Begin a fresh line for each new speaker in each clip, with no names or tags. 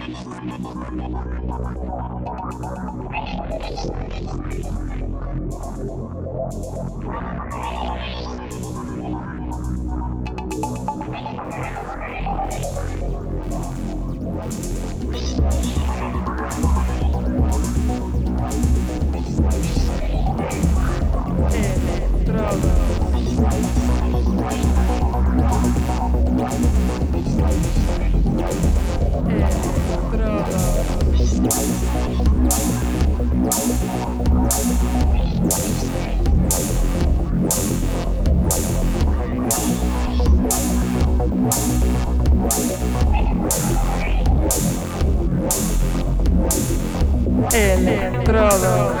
Estrada. Electrodos.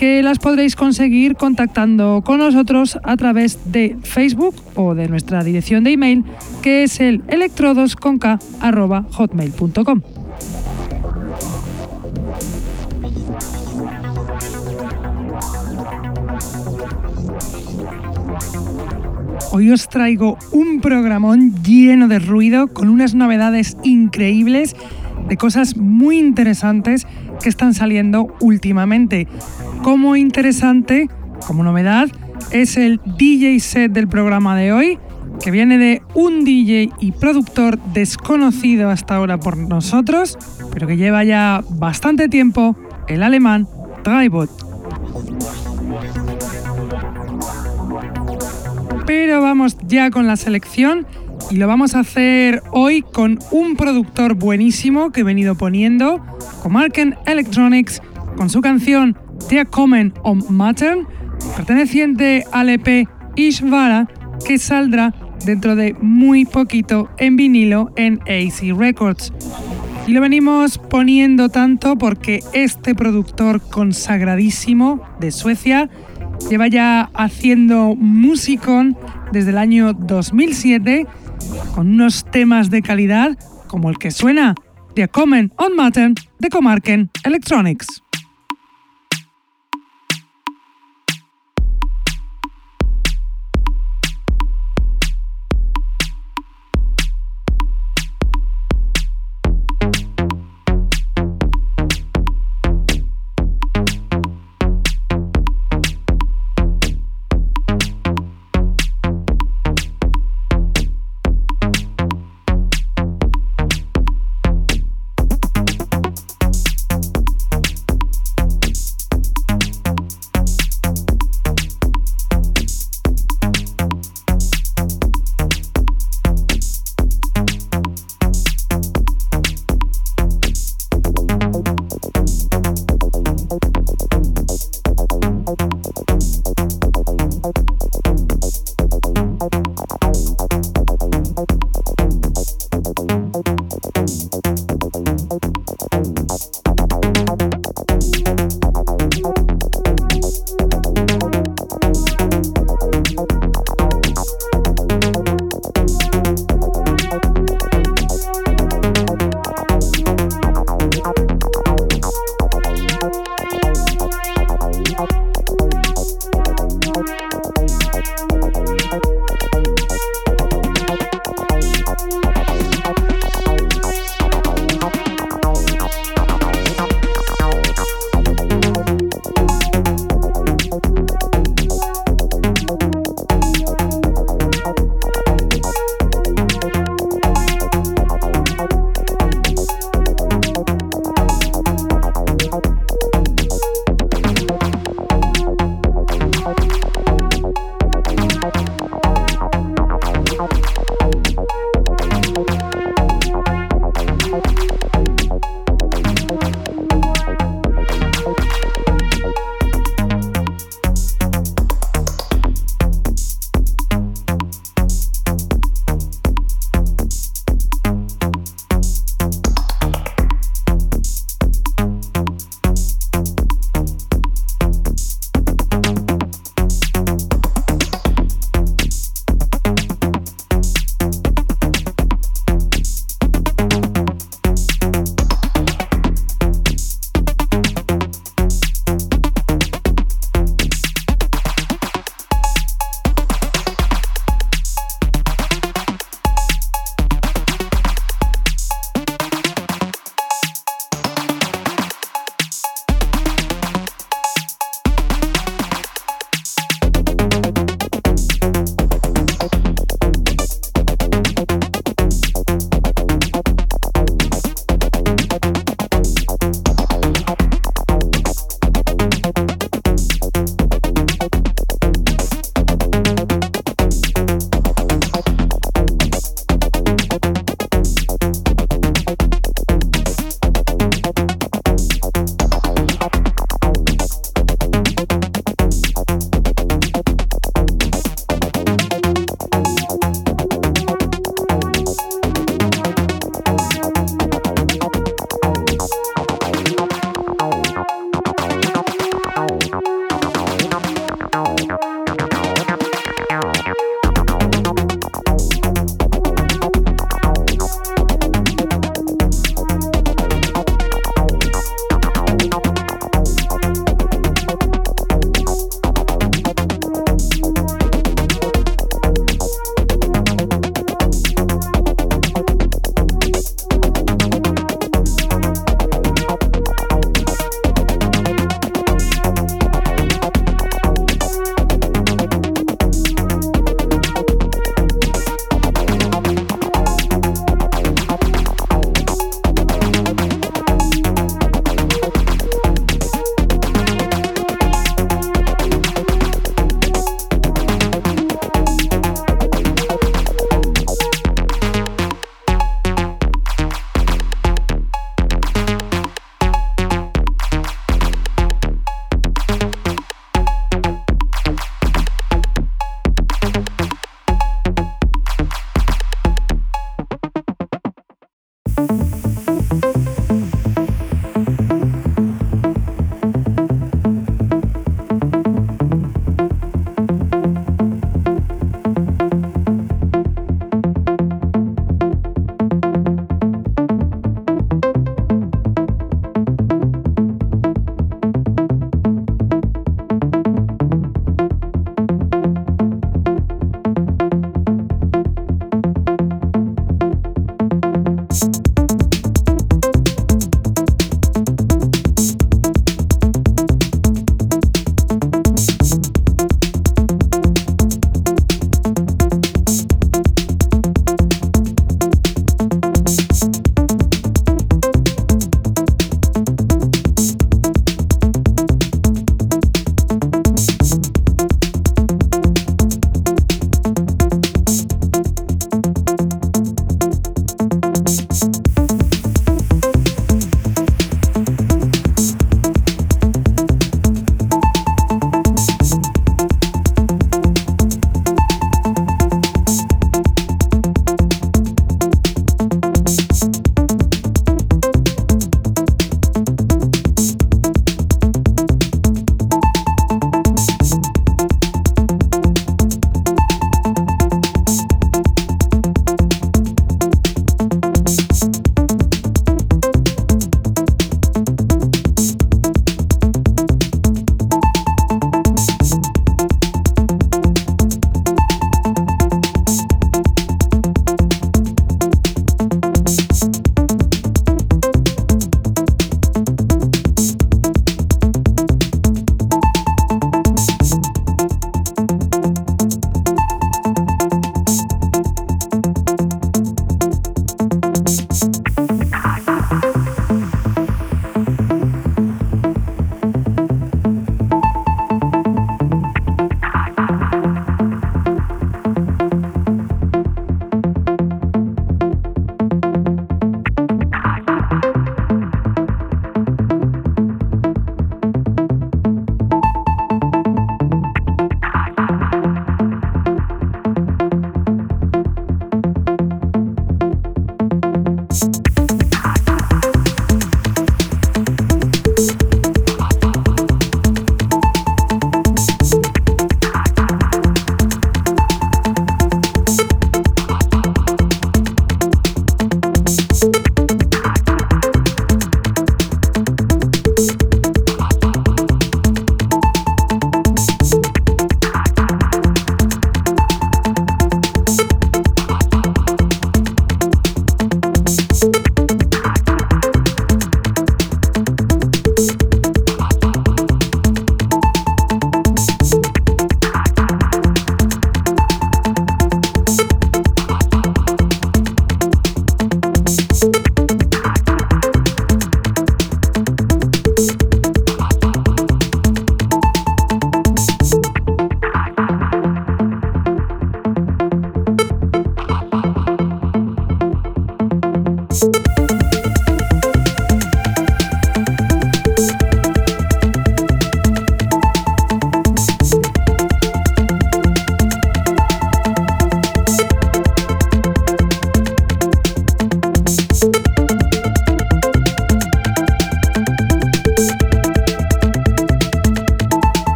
que las podréis conseguir contactando con nosotros a través de Facebook o de nuestra dirección de email que es el electrodosconk.hotmail.com. Hoy os traigo un programón lleno de ruido con unas novedades increíbles de cosas muy interesantes que están saliendo últimamente. Como interesante, como novedad, es el DJ set del programa de hoy, que viene de un DJ y productor desconocido hasta ahora por nosotros, pero que lleva ya bastante tiempo, el alemán Drybot. Pero vamos ya con la selección y lo vamos a hacer hoy con un productor buenísimo que he venido poniendo, Comarken Electronics, con su canción The Common on Matter, perteneciente al EP Ishvara, que saldrá dentro de muy poquito en vinilo en AC Records. Y lo venimos poniendo tanto porque este productor consagradísimo de Suecia lleva ya haciendo musicón desde el año 2007 con unos temas de calidad como el que suena The Common on Matter de Comarken Electronics.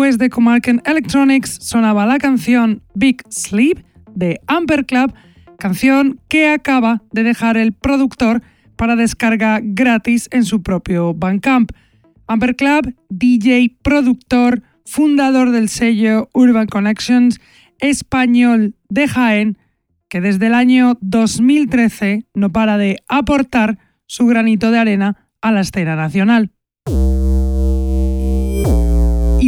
Después de Comarken Electronics sonaba la canción Big Sleep de Amper Club, canción que acaba de dejar el productor para descarga gratis en su propio Bandcamp. Amper Club, DJ, productor, fundador del sello Urban Connections, español de Jaén, que desde el año 2013 no para de aportar su granito de arena a la escena nacional.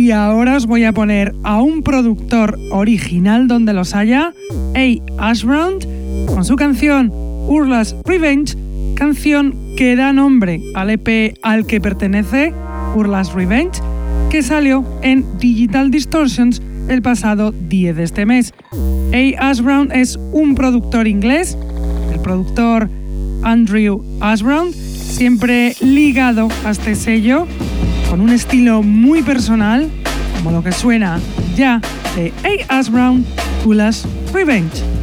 Y ahora os voy a poner a un productor original donde los haya, A. Ashbrand, con su canción Urla's Revenge, canción que da nombre al EP al que pertenece, Urla's Revenge, que salió en Digital Distortions el pasado 10 de este mes. A. Ashbrown es un productor inglés, el productor Andrew Ashbrown, siempre ligado a este sello, con un estilo muy personal, como lo que suena ya de A. Ashbrown, Ulas Revenge.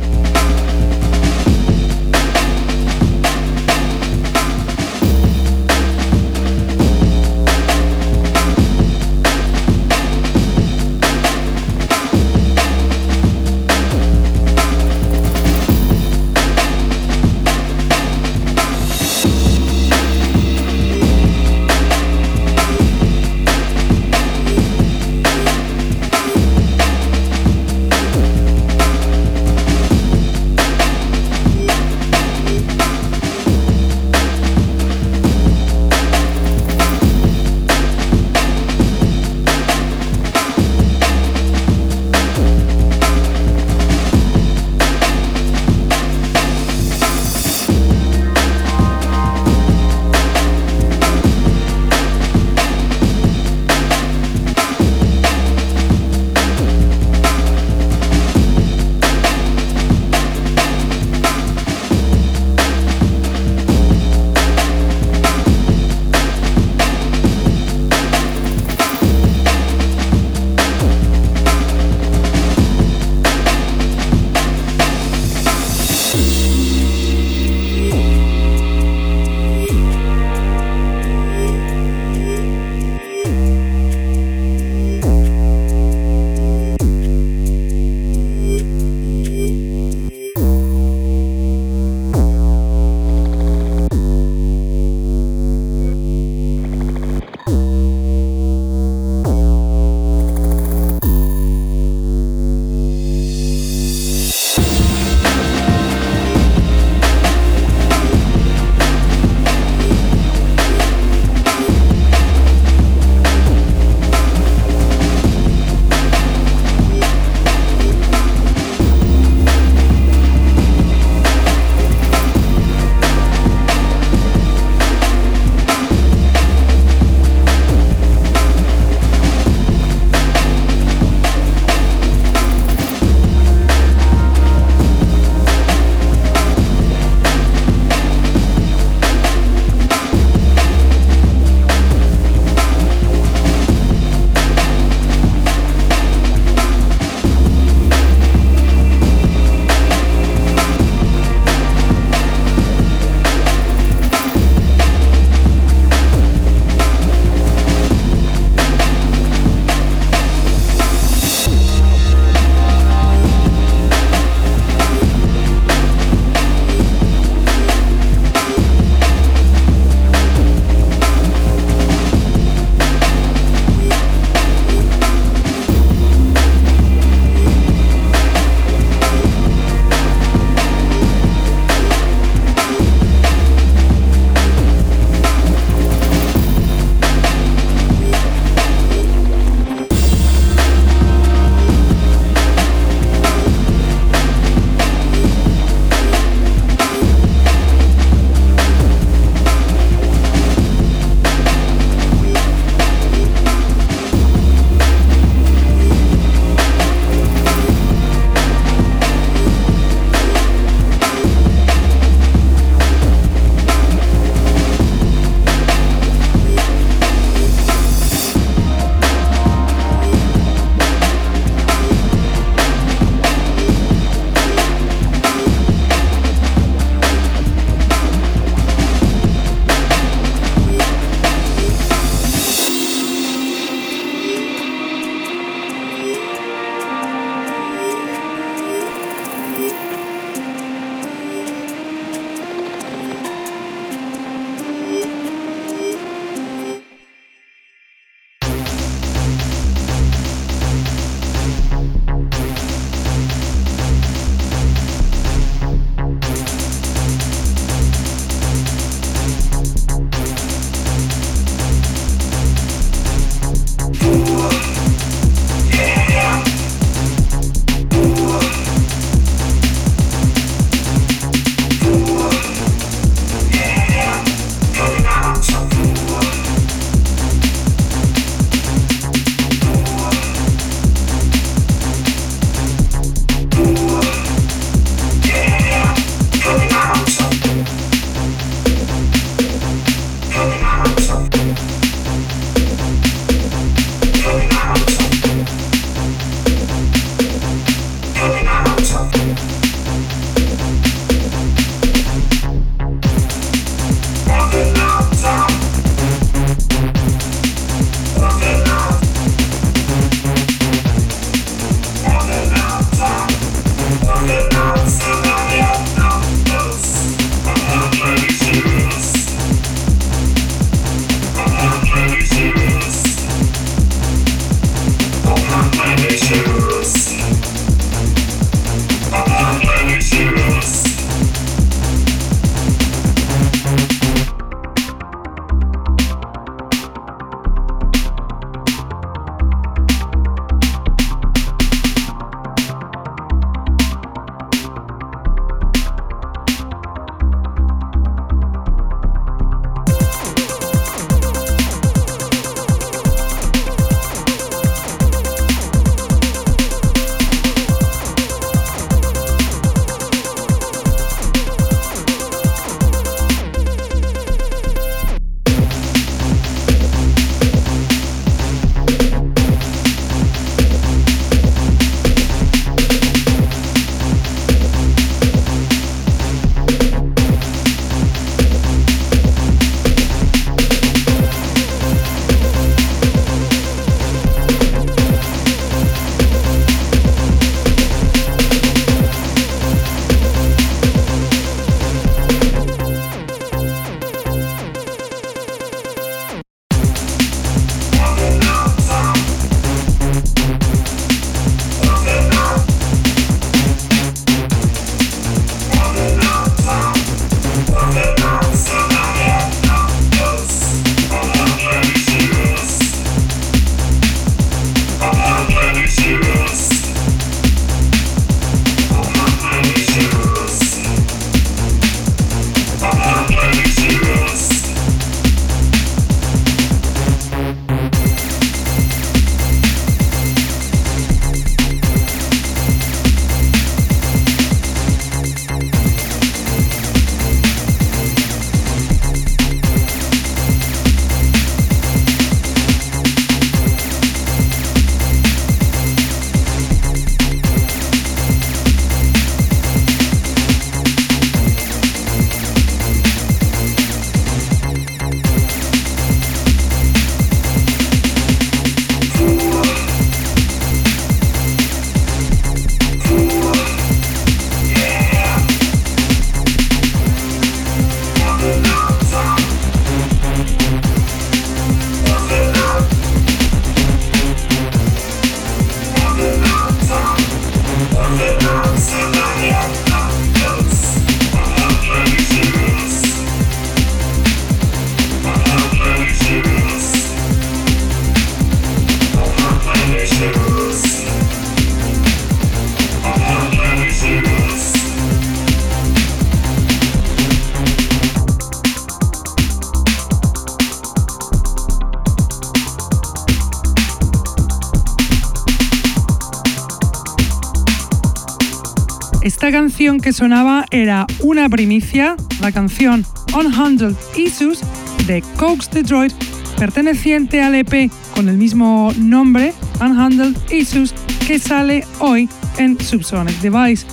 Canción que sonaba era una primicia, la canción Unhandled Issues de Coax Detroit, perteneciente al EP con el mismo nombre, Unhandled Issues, que sale hoy en Subsonic Device.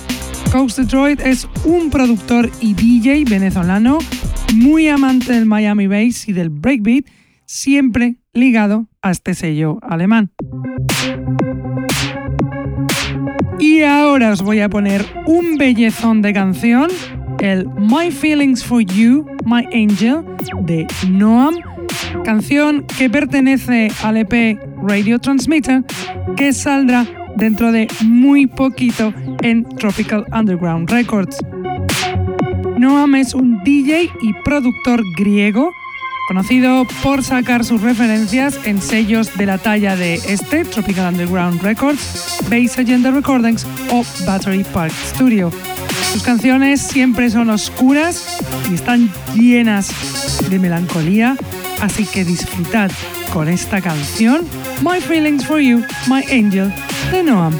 Coax Detroit es un productor y DJ venezolano muy amante del Miami Bass y del breakbeat, siempre ligado a este sello alemán. Y ahora os voy a poner un bellezón de canción, el My Feelings for You, My Angel, de Noam, canción que pertenece al EP Radio Transmitter, que saldrá dentro de muy poquito en Tropical Underground Records. Noam es un DJ y productor griego conocido por sacar sus referencias en sellos de la talla de este, Tropical Underground Records, Base Agenda Recordings o Battery Park Studio. Sus canciones siempre son oscuras y están llenas de melancolía, así que disfrutad con esta canción, My Feelings for You, My Angel, de Noam.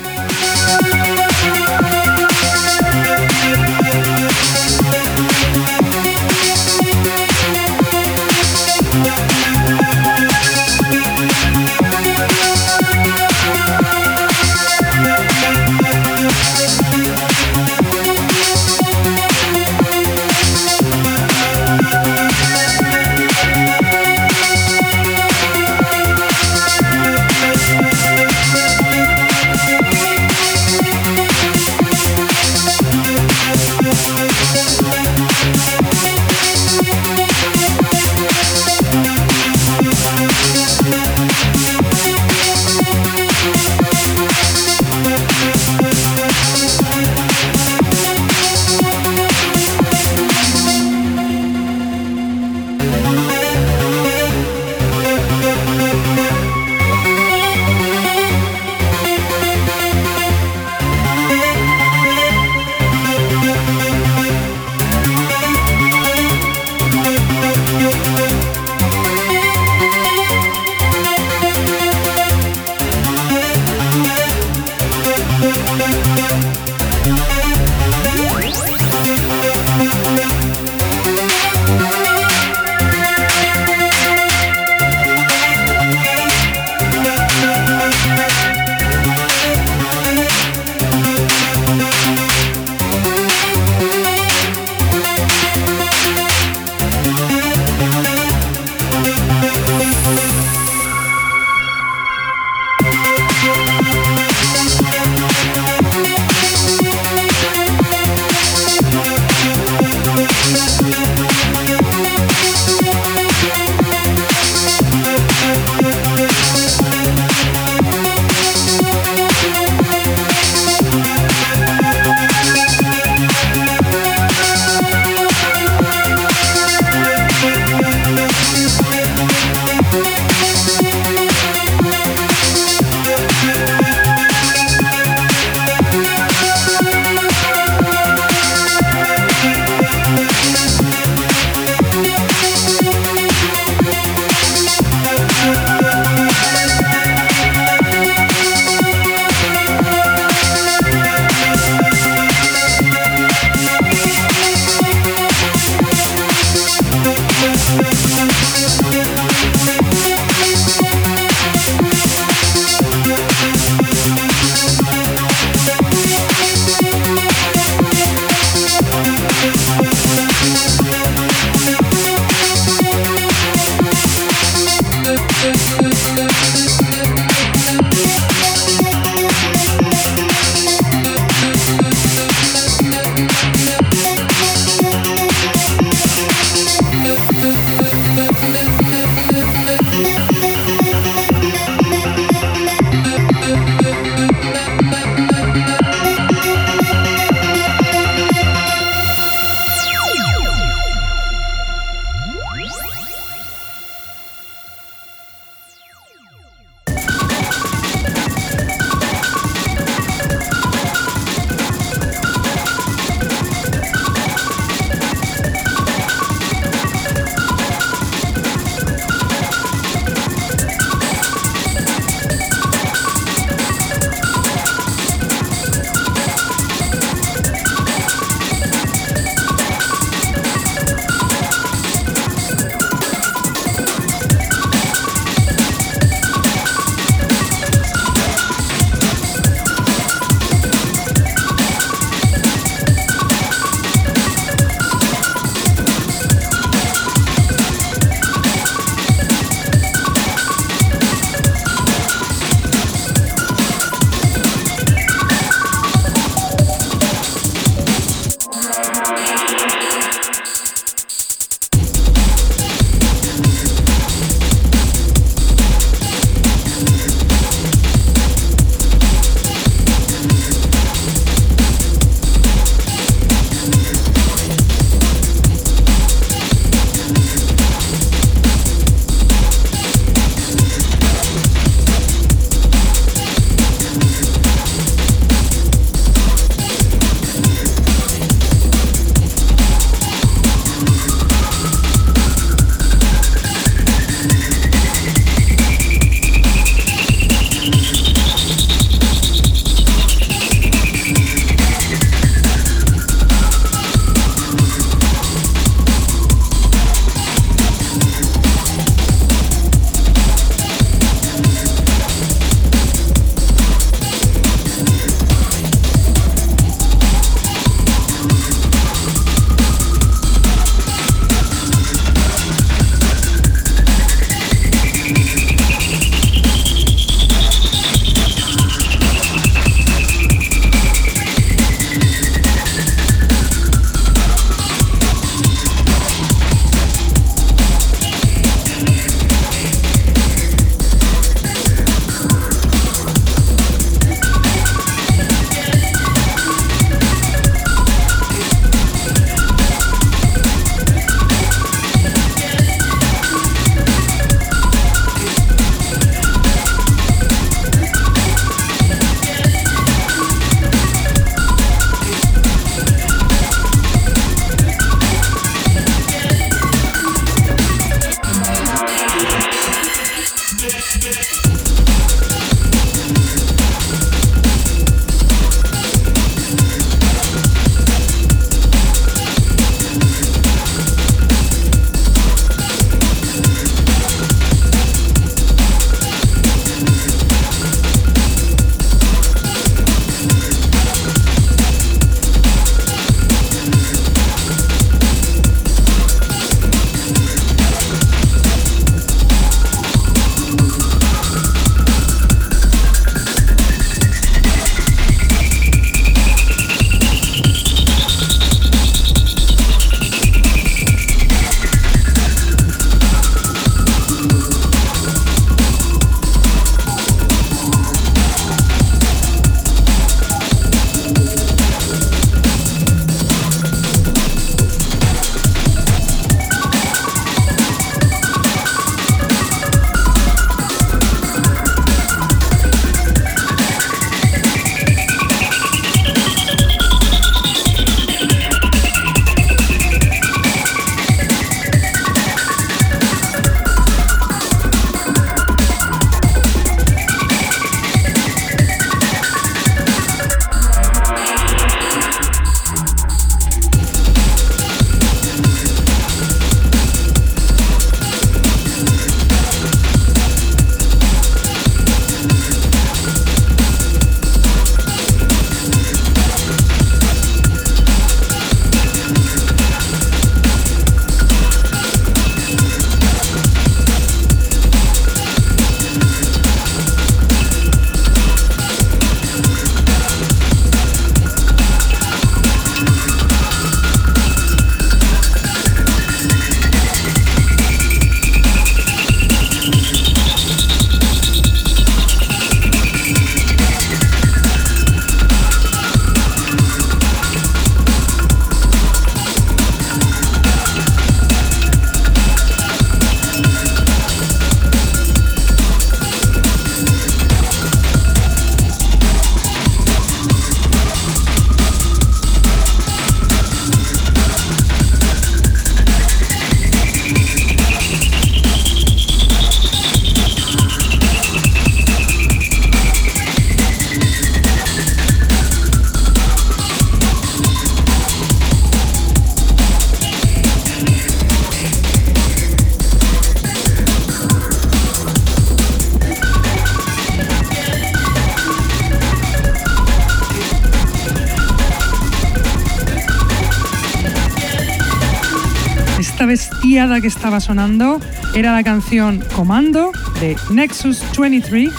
Que estaba sonando era la canción Comando de Nexus 23,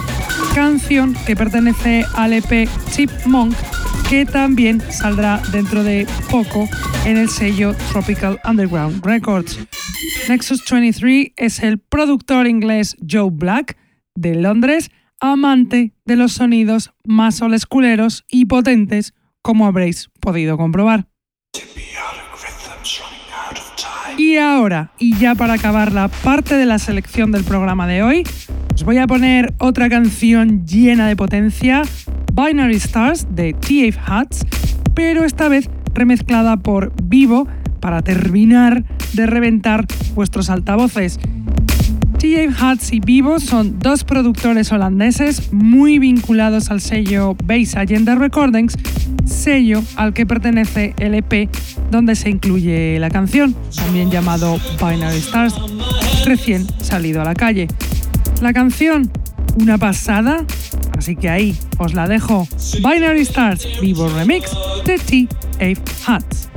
canción que pertenece al EP Chipmunk que también saldrá dentro de poco en el sello Tropical Underground Records. Nexus 23 es el productor inglés Joe Black de Londres, amante de los sonidos más olesculeros y potentes, como habréis podido comprobar. Y ahora, y ya para acabar la parte de la selección del programa de hoy, os voy a poner otra canción llena de potencia, Binary Stars de TF Hats, pero esta vez remezclada por Vivo para terminar de reventar vuestros altavoces. TF Hats y Vivo son dos productores holandeses muy vinculados al sello Base Agenda Recordings, sello al que pertenece el EP donde se incluye la canción, también llamado Binary Stars, recién salido a la calle. La canción, una pasada, así que ahí os la dejo. Binary Stars Vivo Remix de TF Hats.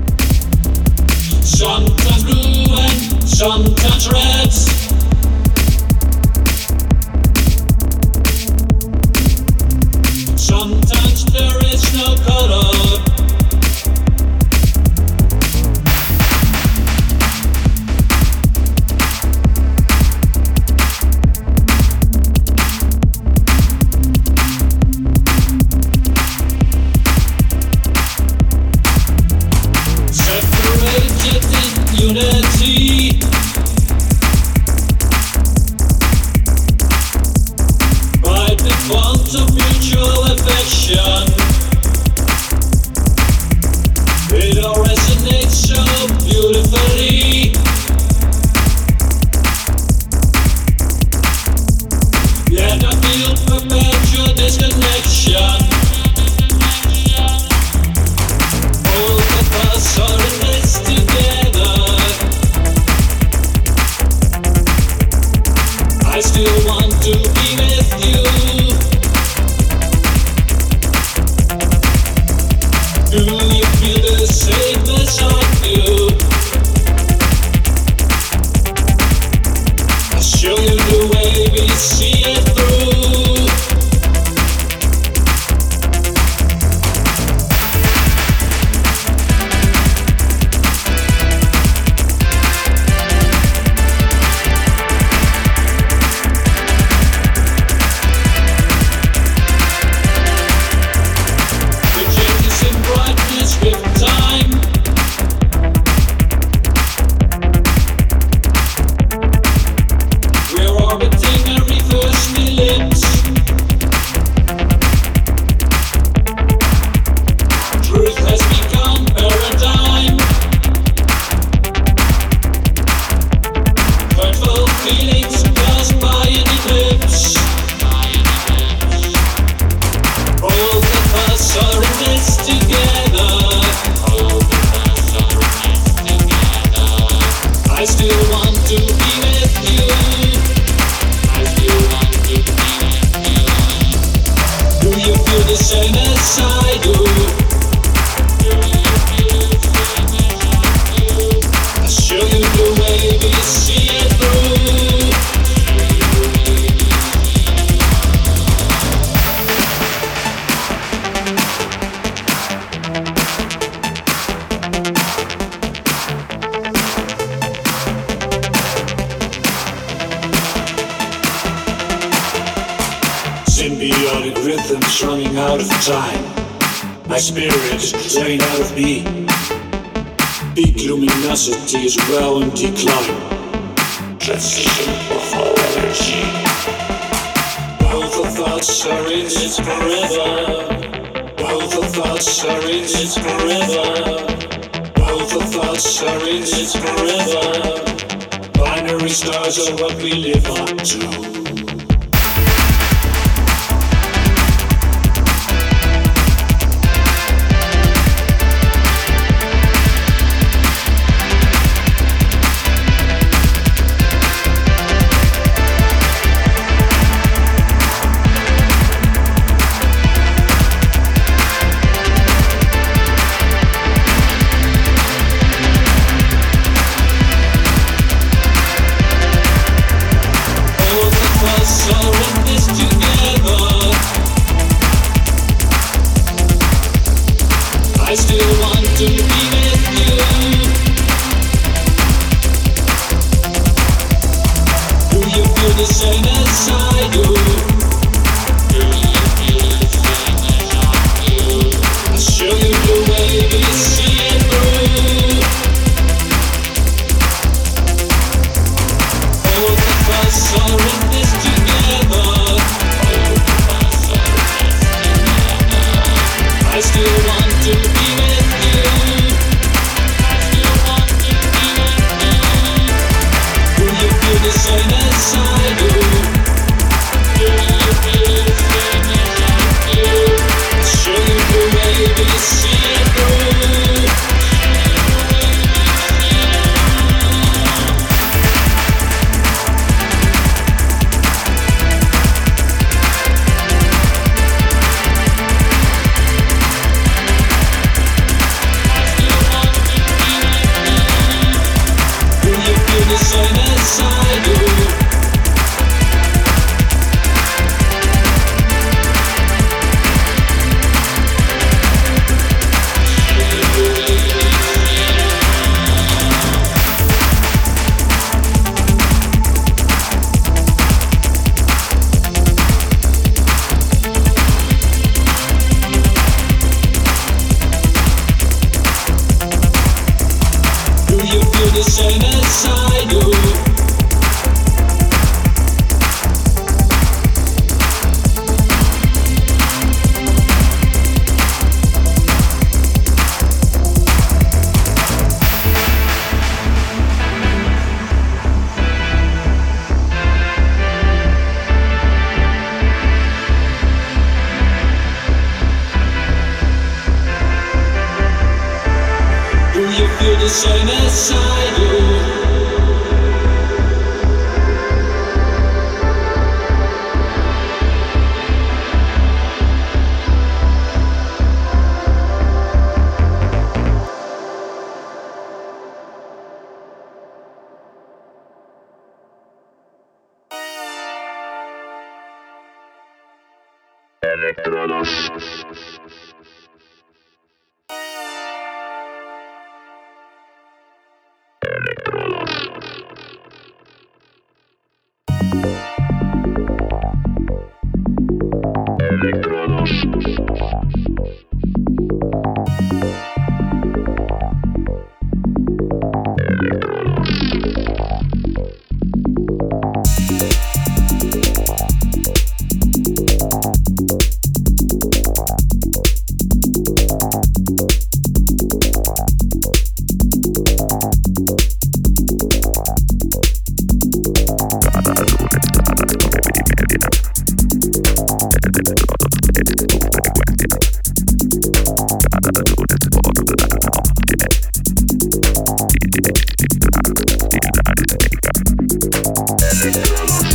Müzik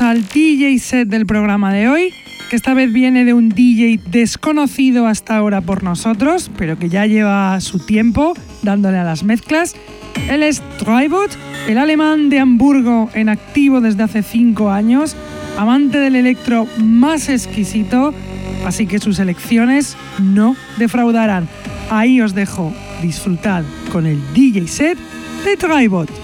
al DJ set del programa de hoy, que esta vez viene de un DJ desconocido hasta ahora por nosotros, pero que ya lleva su tiempo dándole a las mezclas. Él es Tribot, el alemán de Hamburgo en activo desde hace 5 años, amante del electro más exquisito, así que sus elecciones no defraudarán. Ahí os dejo disfrutar con el DJ set de Tribot.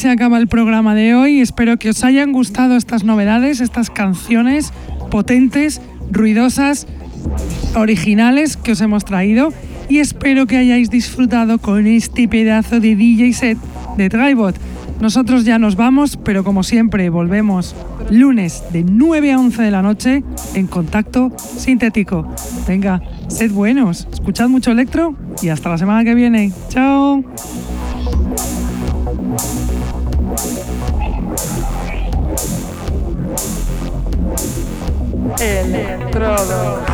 se acaba el programa de hoy. Espero que os hayan gustado estas novedades, estas canciones potentes, ruidosas, originales que os hemos traído. Y espero que hayáis disfrutado con este pedazo de DJ set de Tribot. Nosotros ya nos vamos, pero como siempre volvemos lunes de 9 a 11 de la noche en contacto sintético. Venga, sed buenos, escuchad mucho electro y hasta la semana que viene. Chao.
No.